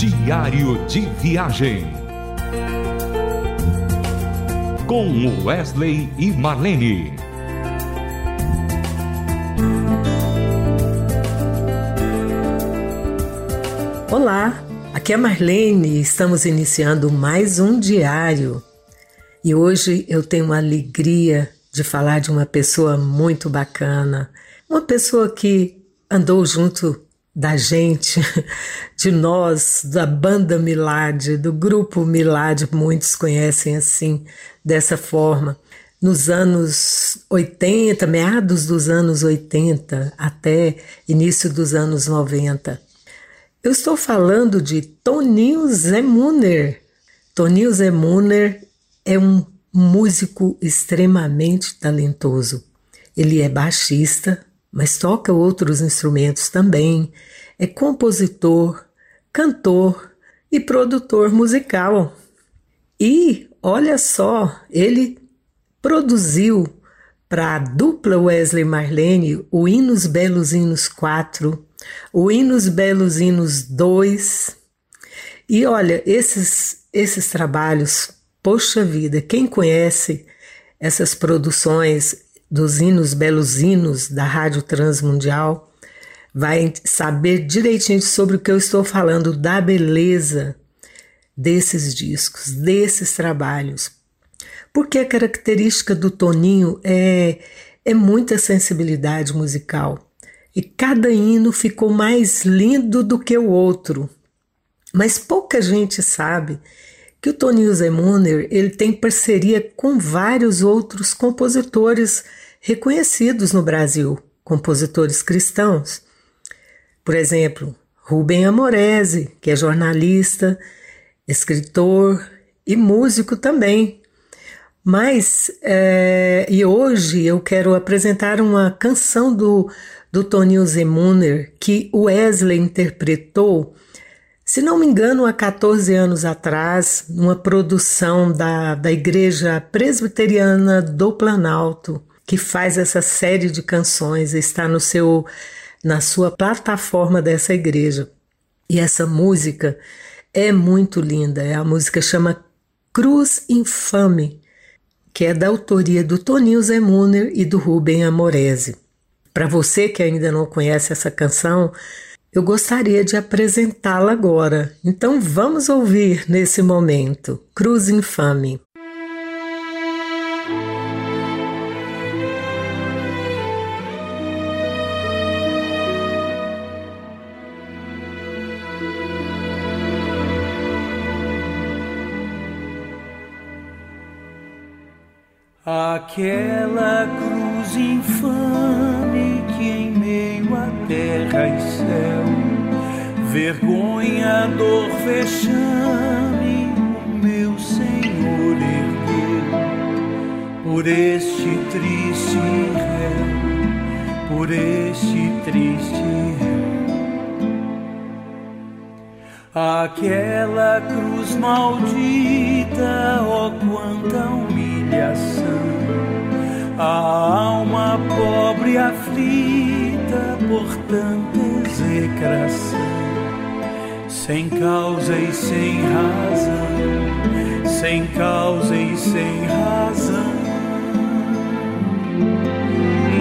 Diário de Viagem. Com Wesley e Marlene. Olá, aqui é Marlene. Estamos iniciando mais um diário. E hoje eu tenho a alegria de falar de uma pessoa muito bacana, uma pessoa que andou junto da gente, de nós, da banda Milad, do grupo Milad, muitos conhecem assim, dessa forma. Nos anos 80, meados dos anos 80 até início dos anos 90. Eu estou falando de Toninho Zemuner. Toninho Zemuner é um músico extremamente talentoso. Ele é baixista, mas toca outros instrumentos também, é compositor, cantor e produtor musical. E olha só, ele produziu para a dupla Wesley Marlene o Hinos Belos Hinos 4, o Hinos Belos Hinos 2. E olha, esses, esses trabalhos, poxa vida, quem conhece essas produções dos hinos belos hinos da Rádio Transmundial vai saber direitinho sobre o que eu estou falando, da beleza desses discos, desses trabalhos. Porque a característica do Toninho é, é muita sensibilidade musical. E cada hino ficou mais lindo do que o outro. Mas pouca gente sabe que o Toninho Zemuner ele tem parceria com vários outros compositores reconhecidos no Brasil, compositores cristãos. Por exemplo, Rubem Amorese, que é jornalista, escritor e músico também. Mas, é, e hoje eu quero apresentar uma canção do, do Toninho Zemuner que Wesley interpretou, se não me engano, há 14 anos atrás, numa produção da, da Igreja Presbiteriana do Planalto que faz essa série de canções, está no seu na sua plataforma dessa igreja. E essa música é muito linda. É a música chama Cruz Infame, que é da autoria do Toninho Zemuner e do Rubem Amorese. Para você que ainda não conhece essa canção, eu gostaria de apresentá-la agora. Então vamos ouvir nesse momento Cruz Infame. Aquela cruz infame que em meio a terra e céu, vergonha, dor, vexame, o meu Senhor ergueu por este triste réu, por este triste réu. Aquela cruz maldita, oh, quanta humilhação a alma pobre aflita por tanta execração, sem causa e sem razão, sem causa e sem razão.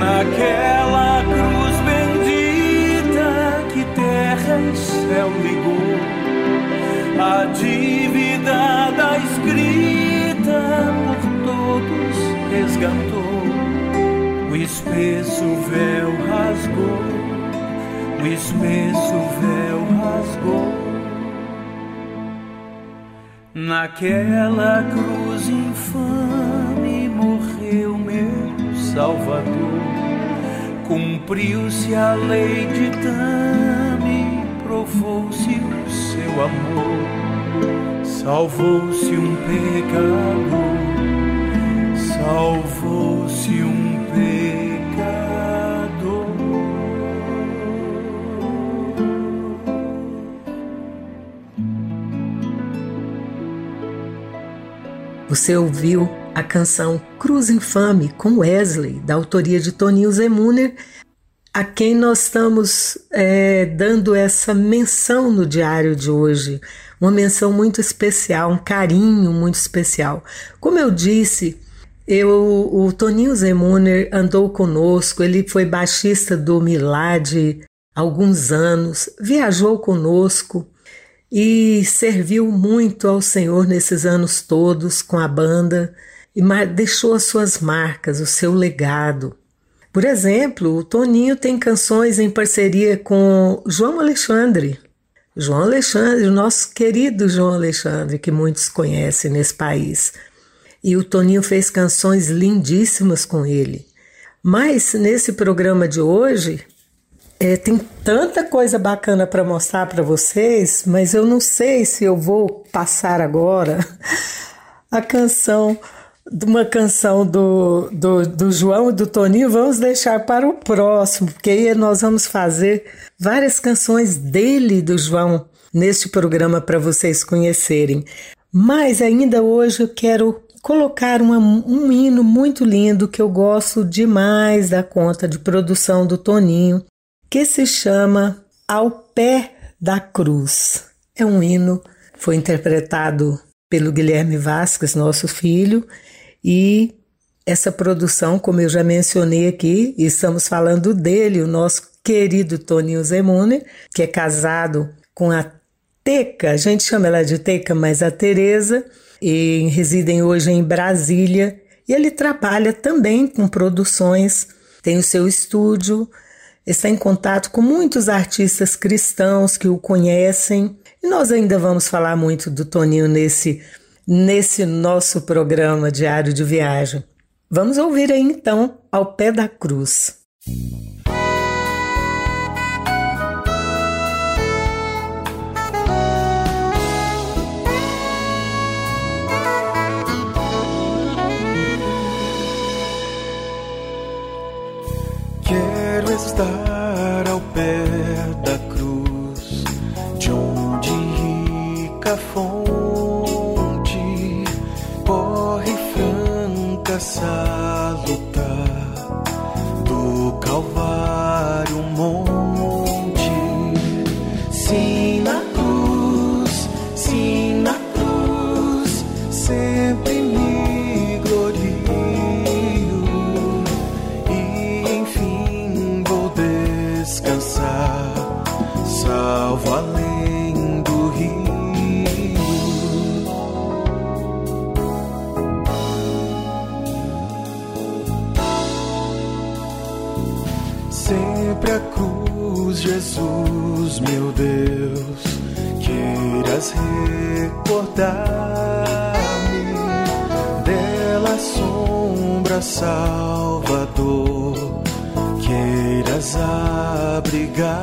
Naquela cruz bendita que terra e céu ligou, a dívida da escrita por todos resgatou espesso véu rasgou, o espesso véu rasgou. Naquela cruz infame morreu meu Salvador. Cumpriu-se a lei de Tame, provou-se o seu amor, salvou-se um pecador, Você ouviu a canção Cruz Infame com Wesley, da autoria de Toninho Zemuner, a quem nós estamos é, dando essa menção no diário de hoje, uma menção muito especial, um carinho muito especial. Como eu disse, eu, o Toninho Zemuner andou conosco, ele foi baixista do Milad alguns anos, viajou conosco e serviu muito ao Senhor nesses anos todos com a banda e deixou as suas marcas, o seu legado. Por exemplo, o Toninho tem canções em parceria com João Alexandre. João Alexandre, o nosso querido João Alexandre, que muitos conhecem nesse país. E o Toninho fez canções lindíssimas com ele. Mas nesse programa de hoje, é, tem tanta coisa bacana para mostrar para vocês, mas eu não sei se eu vou passar agora a canção de uma canção do, do, do João e do Toninho, vamos deixar para o próximo, porque aí nós vamos fazer várias canções dele, do João, neste programa para vocês conhecerem. Mas ainda hoje eu quero colocar uma, um hino muito lindo que eu gosto demais da conta de produção do Toninho, que se chama Ao Pé da Cruz. É um hino, foi interpretado pelo Guilherme Vasques, nosso filho, e essa produção, como eu já mencionei aqui, estamos falando dele, o nosso querido Toninho Zemune, que é casado com a Teca, a gente chama ela de Teca, mas a Tereza, e residem hoje em Brasília, e ele trabalha também com produções, tem o seu estúdio, está em contato com muitos artistas cristãos que o conhecem, e nós ainda vamos falar muito do Toninho nesse nesse nosso programa diário de viagem. Vamos ouvir aí então Ao Pé da Cruz. Quero sempre a cruz, Jesus, meu Deus, queiras recordar-me dela sombra Salvador, queiras abrigar-me.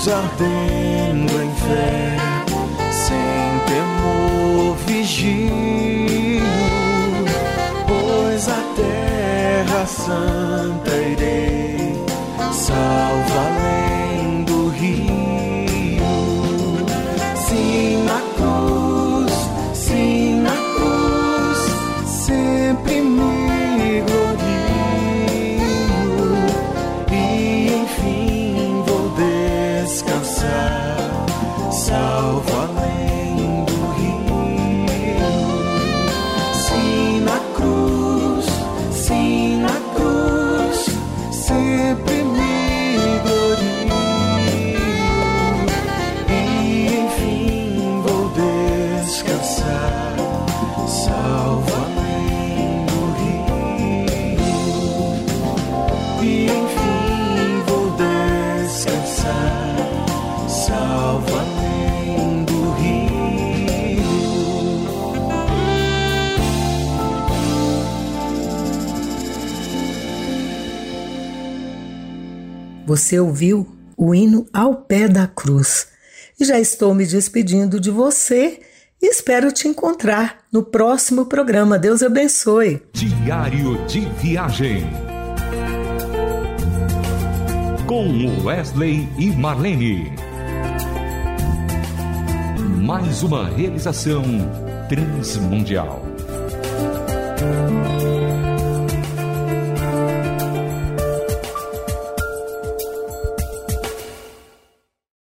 Cruz ardendo em fé, sem temor vigio, pois a terra santa irei salva Você ouviu o hino ao pé da cruz. E já estou me despedindo de você e espero te encontrar no próximo programa. Deus abençoe. Diário de Viagem. Com Wesley e Marlene. Mais uma realização transmundial.